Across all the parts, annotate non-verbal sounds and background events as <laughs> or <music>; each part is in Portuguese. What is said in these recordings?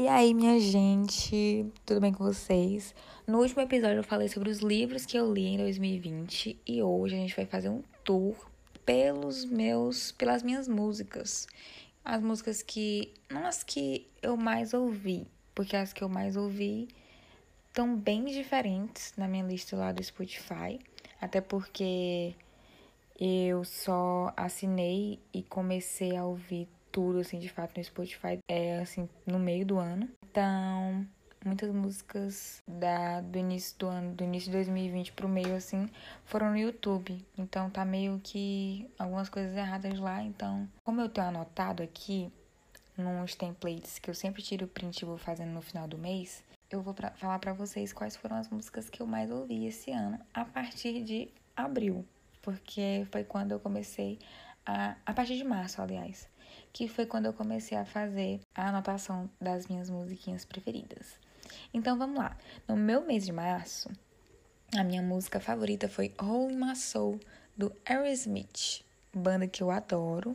E aí, minha gente, tudo bem com vocês? No último episódio eu falei sobre os livros que eu li em 2020 e hoje a gente vai fazer um tour pelos meus, pelas minhas músicas. As músicas que, não as que eu mais ouvi, porque as que eu mais ouvi estão bem diferentes na minha lista lá do Spotify, até porque eu só assinei e comecei a ouvir tudo, assim, de fato, no Spotify, é, assim, no meio do ano. Então, muitas músicas da, do início do ano, do início de 2020 pro meio, assim, foram no YouTube. Então, tá meio que algumas coisas erradas lá. Então, como eu tenho anotado aqui, nos templates que eu sempre tiro o print e vou fazendo no final do mês, eu vou pra, falar para vocês quais foram as músicas que eu mais ouvi esse ano, a partir de abril. Porque foi quando eu comecei a. A partir de março, aliás que foi quando eu comecei a fazer a anotação das minhas musiquinhas preferidas. Então vamos lá. No meu mês de março, a minha música favorita foi Holy My Soul do Aerosmith, banda que eu adoro.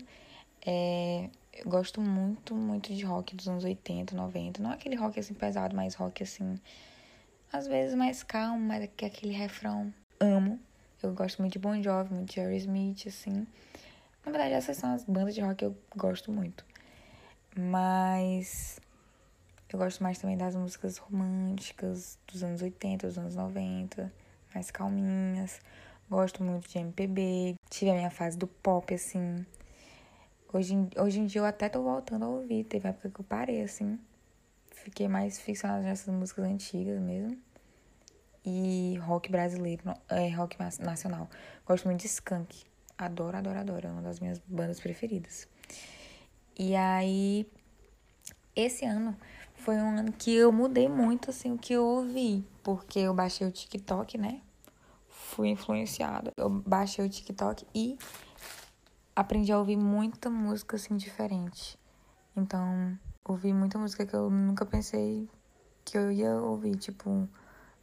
É, eu gosto muito, muito de rock dos anos 80, 90. Não aquele rock assim pesado, mas rock assim, às vezes mais calmo, mas que aquele refrão amo. Eu gosto muito de Bon Jovi, muito de Aerosmith, assim. Na verdade, essas são as bandas de rock que eu gosto muito. Mas eu gosto mais também das músicas românticas dos anos 80, dos anos 90, mais calminhas. Gosto muito de MPB. Tive a minha fase do pop, assim. Hoje, hoje em dia eu até tô voltando a ouvir. Teve época que eu parei, assim. Fiquei mais ficcionada nessas músicas antigas mesmo. E rock brasileiro, é, rock nacional. Gosto muito de Skunk. Adoro, adoro, adoro. É uma das minhas bandas preferidas. E aí, esse ano foi um ano que eu mudei muito, assim, o que eu ouvi. Porque eu baixei o TikTok, né? Fui influenciada. Eu baixei o TikTok e aprendi a ouvir muita música, assim, diferente. Então, ouvi muita música que eu nunca pensei que eu ia ouvir. Tipo,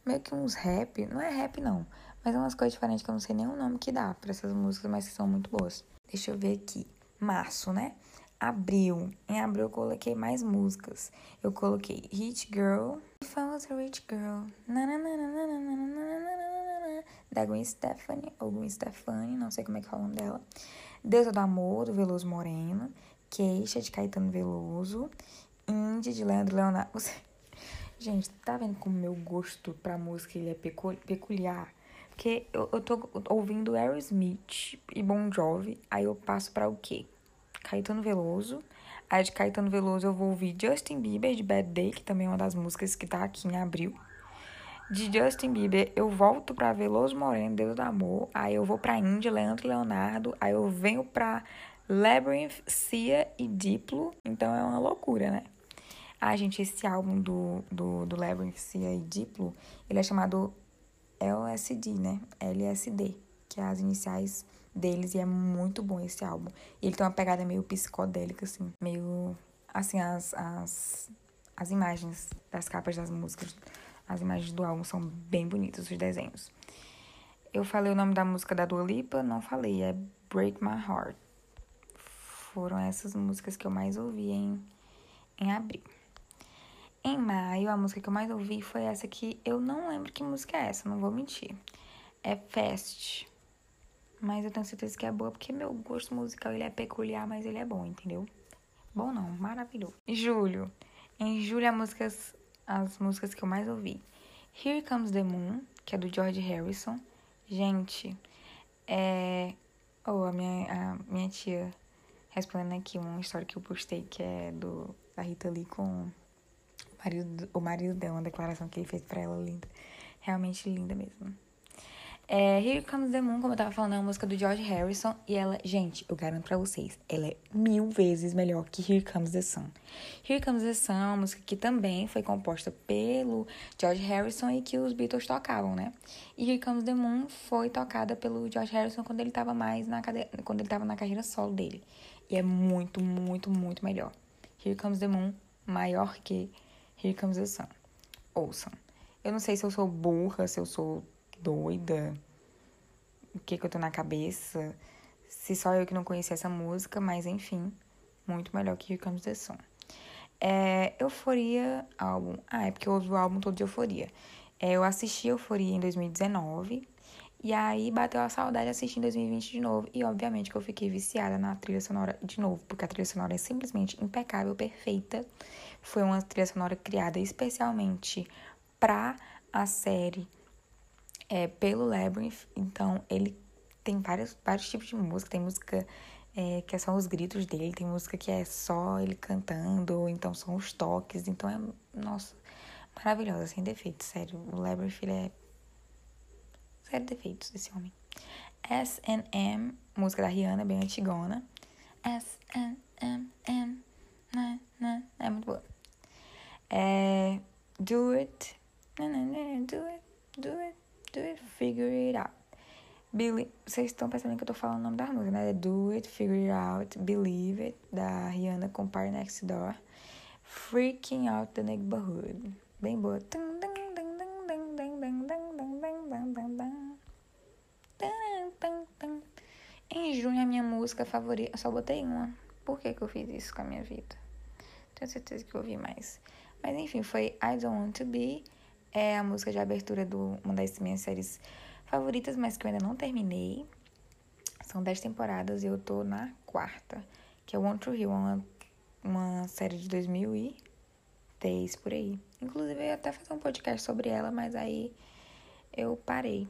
meio que uns rap. Não é rap, não. Mas é umas coisas diferentes que eu não sei nem o nome que dá para essas músicas, mas que são muito boas. Deixa eu ver aqui. Março, né? Abril. Em abril eu coloquei mais músicas. Eu coloquei Rich Girl. If I was a rich girl. Da Gwen Stefani. Ou Gwen Stefani, não sei como é que fala o nome dela. Deus do Amor, do Veloso Moreno. Queixa, de Caetano Veloso. Indie, de Leandro Leonardo. Gente, tá vendo como meu gosto pra música ele é peculiar? Porque eu, eu tô ouvindo Aerosmith e Bon Jovi, aí eu passo para o quê? Caetano Veloso. Aí de Caetano Veloso eu vou ouvir Justin Bieber de Bad Day, que também é uma das músicas que tá aqui em abril. De Justin Bieber eu volto pra Veloso Moreno, Deus do Amor. Aí eu vou pra Índia, Leandro Leonardo. Aí eu venho pra Labyrinth, Cia e Diplo. Então é uma loucura, né? Ah, gente, esse álbum do, do, do Labyrinth, Cia e Diplo, ele é chamado LSD, né? LSD, que é as iniciais deles, e é muito bom esse álbum. E ele tem uma pegada meio psicodélica, assim, meio. Assim, as, as, as imagens das capas das músicas, as imagens do álbum são bem bonitas, os desenhos. Eu falei o nome da música da Dua Lipa? Não falei, é Break My Heart. Foram essas músicas que eu mais ouvi em, em abril. Em maio, a música que eu mais ouvi foi essa que eu não lembro que música é essa, não vou mentir. É Fast. Mas eu tenho certeza que é boa porque meu gosto musical ele é peculiar, mas ele é bom, entendeu? Bom não, maravilhoso. Julho. Em julho, as músicas, as músicas que eu mais ouvi. Here Comes the Moon, que é do George Harrison. Gente, é. Oh, a minha, a minha tia respondendo aqui uma história que eu postei que é do da Rita Lee com marido, o marido deu uma declaração que ele fez pra ela linda. Realmente linda mesmo. É, Here Comes the Moon, como eu tava falando, é uma música do George Harrison. E ela, gente, eu garanto pra vocês, ela é mil vezes melhor que Here Comes the Sun. Here Comes the Sun é uma música que também foi composta pelo George Harrison e que os Beatles tocavam, né? E Here Comes the Moon foi tocada pelo George Harrison quando ele tava mais na, cade... quando ele tava na carreira solo dele. E é muito, muito, muito melhor. Here Comes the Moon, maior que The Sun. Ouçam. Eu não sei se eu sou burra, se eu sou doida, o que que eu tô na cabeça, se só eu que não conhecia essa música, mas enfim, muito melhor que Sun. É, Euforia, álbum. Ah, é porque eu ouvi o álbum todo de Euforia. É, eu assisti Euforia em 2019. E aí bateu a saudade de assistir em 2020 de novo. E obviamente que eu fiquei viciada na trilha sonora de novo, porque a trilha sonora é simplesmente impecável, perfeita. Foi uma trilha sonora criada especialmente pra a série é, pelo Labyrinth. Então ele tem vários, vários tipos de música. Tem música é, que é só os gritos dele, tem música que é só ele cantando, ou então são os toques. Então é, nossa, maravilhosa, sem defeitos, sério. O Labyrinth ele é zero defeitos desse homem. S&M, música da Rihanna, bem antigona. S-N-M-M, né, né, é muito boa. É, do it, do it, do it, do it, figure it out. Billy, vocês estão pensando que eu tô falando o nome da música, né? Do It, Figure It Out, Believe It, da Rihanna com Party Next Door. Freaking Out the Neighborhood. Bem boa. Em junho, a minha música favorita. Eu só botei uma. Por que, que eu fiz isso com a minha vida? Tenho certeza que eu ouvi mais. Mas enfim, foi I Don't Want to Be. É a música de abertura de uma das minhas séries favoritas, mas que eu ainda não terminei. São dez temporadas e eu tô na quarta, que é One True Hill, uma, uma série de 2003, por aí. Inclusive, eu ia até fazer um podcast sobre ela, mas aí eu parei.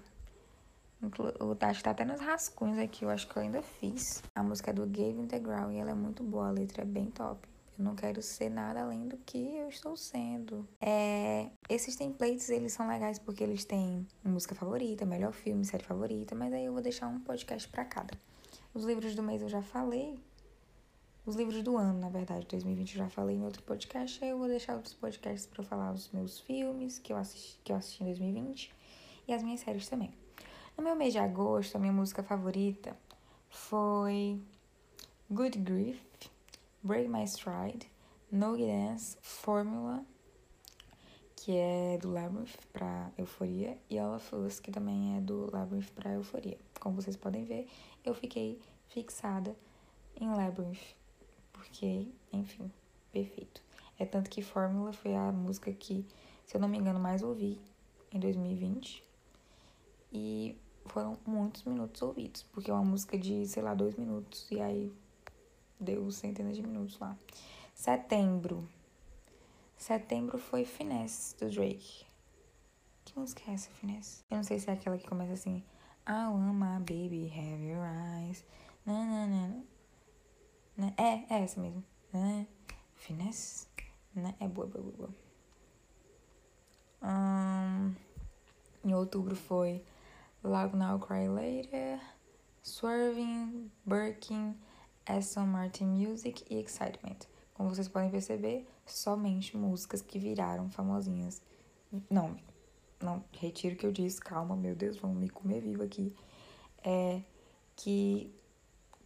Acho que tá até nos rascunhos aqui, eu acho que eu ainda fiz. A música é do Gabe Integral e ela é muito boa, a letra é bem top. Eu não quero ser nada além do que eu estou sendo. É, esses templates, eles são legais porque eles têm música favorita, melhor filme, série favorita, mas aí eu vou deixar um podcast para cada. Os livros do mês eu já falei. Os livros do ano, na verdade, 2020 eu já falei em outro podcast. Aí eu vou deixar outros podcasts para falar os meus filmes que eu, assisti, que eu assisti em 2020 e as minhas séries também. No meu mês de agosto, a minha música favorita foi Good Grief, Break My Stride, No Dance, Formula, que é do Labyrinth pra Euforia, e All of Us, que também é do Labyrinth pra Euforia. Como vocês podem ver, eu fiquei fixada em Labyrinth, porque, enfim, perfeito. É tanto que Fórmula foi a música que, se eu não me engano, mais ouvi em 2020. E foram muitos minutos ouvidos, porque é uma música de, sei lá, dois minutos, e aí deu centenas de minutos lá. Setembro. Setembro foi Finesse, do Drake. Que música é essa, Finesse? Eu não sei se é aquela que começa assim. I want my baby, have your eyes. Na, na, na, na. É, é essa mesmo. Finesse. É boa, boa, boa. Um, em outubro foi Love Now Cry Later, Swerving, Birkin, Aston Martin Music e Excitement. Como vocês podem perceber, somente músicas que viraram famosinhas. Não, não, retiro o que eu disse, calma, meu Deus, vão me comer vivo aqui. É que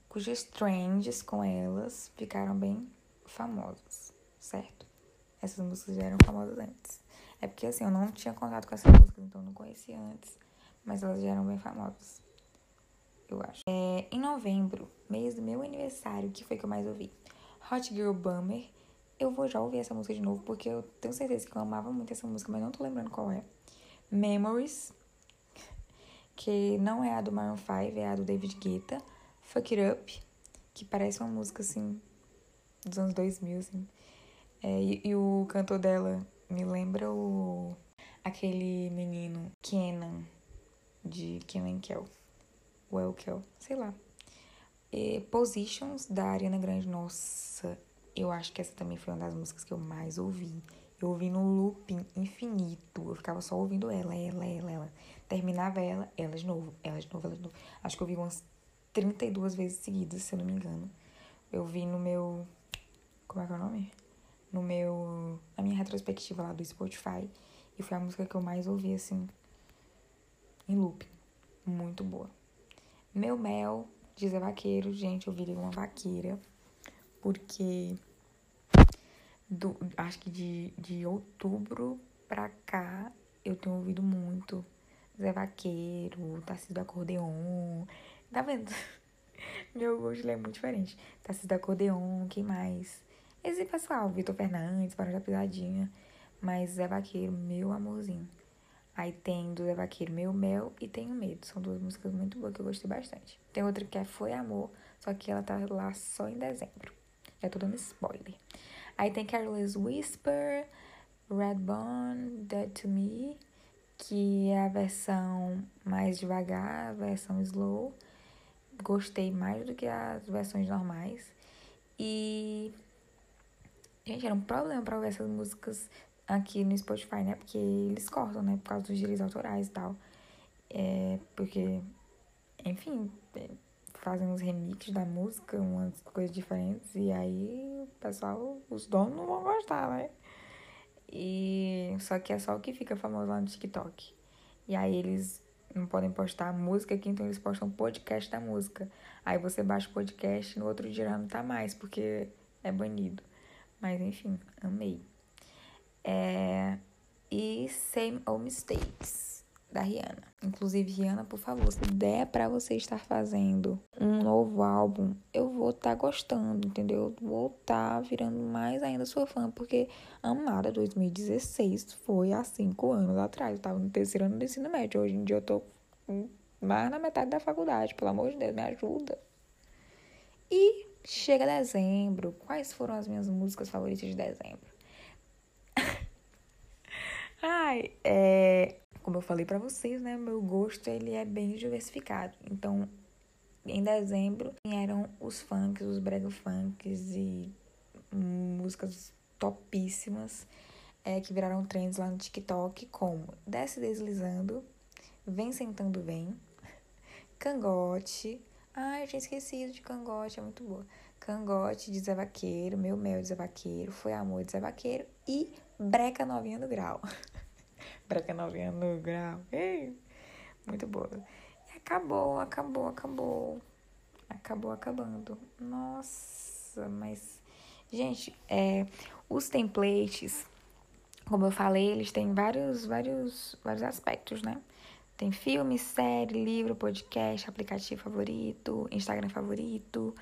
cujas trends com elas ficaram bem famosas, certo? Essas músicas já eram famosas antes. É porque assim, eu não tinha contato com essas músicas, então eu não conhecia antes, mas elas já eram bem famosas eu acho. É, em novembro, mês do meu aniversário, que foi que eu mais ouvi? Hot Girl Bummer. Eu vou já ouvir essa música de novo, porque eu tenho certeza que eu amava muito essa música, mas não tô lembrando qual é. Memories, que não é a do Maroon 5, é a do David Guetta. Fuck It Up, que parece uma música, assim, dos anos 2000, assim. É, e, e, o cantor dela me lembra o... aquele menino Kenan, de Kenan Kel. Welkel, sei lá. E Positions, da Ariana Grande, nossa, eu acho que essa também foi uma das músicas que eu mais ouvi. Eu ouvi no looping infinito. Eu ficava só ouvindo ela, ela, ela, ela. Terminava ela, ela de novo, ela de novo, ela de novo. Acho que eu ouvi umas 32 vezes seguidas, se eu não me engano. Eu vi no meu. Como é que é o nome? No meu. Na minha retrospectiva lá do Spotify. E foi a música que eu mais ouvi, assim. Em looping. Muito boa. Meu mel, diz a vaqueiro. Gente, eu virei uma vaqueira. Porque do, acho que de, de outubro pra cá eu tenho ouvido muito Zé Vaqueiro, Tarcísio Acordeon. Tá vendo? <laughs> Meu gosto é muito diferente. Tarcísio Acordeon, quem mais? Esse pessoal, Vitor Fernandes, Para da Pisadinha. Mas Zé Vaqueiro, meu amorzinho. Aí tem do Zé Vaqueiro, Meu Mel e Tenho Medo. São duas músicas muito boas que eu gostei bastante. Tem outra que é Foi Amor, só que ela tá lá só em dezembro. Já tô dando spoiler. Aí tem Careless Whisper, Redbone, Dead to Me, que é a versão mais devagar, a versão slow. Gostei mais do que as versões normais. E. Gente, era um problema pra ouvir essas músicas aqui no Spotify, né? Porque eles cortam, né? Por causa dos direitos autorais e tal. É, porque, enfim, é, fazem uns remixes da música, umas coisas diferentes. E aí o pessoal, os donos não vão gostar, né? E só que é só o que fica famoso lá no TikTok. E aí eles não podem postar música aqui, então eles postam podcast da música. Aí você baixa o podcast no outro dia não tá mais, porque é banido. Mas enfim, amei. É... E Same Old Mistakes da Rihanna. Inclusive, Rihanna, por favor, se der para você estar fazendo um novo álbum, eu vou estar tá gostando, entendeu? Vou estar tá virando mais ainda sua fã, porque Amada 2016 foi há cinco anos atrás. Eu tava no terceiro ano do ensino médio. Hoje em dia eu tô mais na metade da faculdade. Pelo amor de Deus, me ajuda. E chega dezembro. Quais foram as minhas músicas favoritas de dezembro? Ai, é como eu falei para vocês, né, meu gosto ele é bem diversificado. Então, em dezembro vieram os funks, os brega funks e músicas topíssimas é, que viraram trends lá no TikTok, como Desce Deslizando, Vem Sentando Vem, Cangote. Ai, eu tinha esquecido de Cangote, é muito boa. Cangote de Zé Vaqueiro, Meu Mel de Zé Vaqueiro, Foi Amor de Zé Vaqueiro e Breca Novinha do Grau. <laughs> Breca novinha no grau. Ei, muito boa. E acabou, acabou, acabou. Acabou acabando. Nossa, mas. Gente, é, os templates, como eu falei, eles têm vários, vários, vários aspectos, né? Tem filme, série, livro, podcast, aplicativo favorito, Instagram favorito,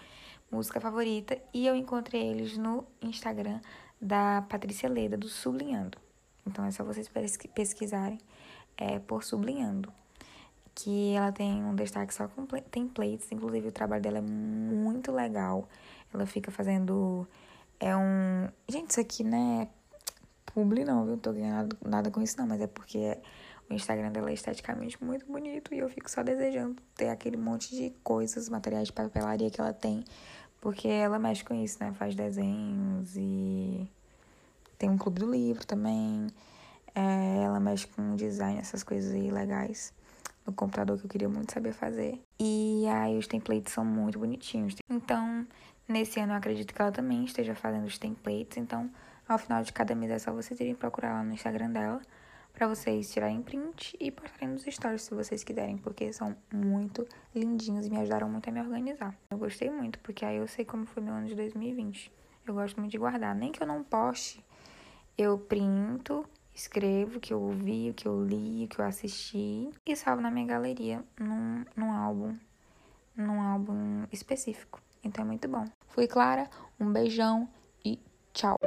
música favorita. E eu encontrei eles no Instagram da Patrícia Leda, do Sublinhando. Então é só vocês pesquisarem é, por sublinhando. Que ela tem um destaque só com templates, inclusive o trabalho dela é muito legal. Ela fica fazendo. É um. Gente, isso aqui não é publi, não, viu? Não tô ganhando nada com isso, não, mas é porque o Instagram dela é esteticamente muito bonito e eu fico só desejando ter aquele monte de coisas, materiais de papelaria que ela tem, porque ela mexe com isso, né? Faz desenhos e tem um clube do livro também. É, ela mexe com design, essas coisas aí legais no computador que eu queria muito saber fazer. E aí os templates são muito bonitinhos. Então, nesse ano eu acredito que ela também esteja fazendo os templates. Então, ao final de cada mês é só vocês irem procurar lá no Instagram dela para vocês tirarem print e postarem nos stories se vocês quiserem, porque são muito lindinhos e me ajudaram muito a me organizar. Eu gostei muito, porque aí eu sei como foi meu ano de 2020. Eu gosto muito de guardar, nem que eu não poste eu printo, escrevo o que eu ouvi, o que eu li, o que eu assisti e salvo na minha galeria num, num álbum, num álbum específico. Então é muito bom. Fui Clara, um beijão e tchau.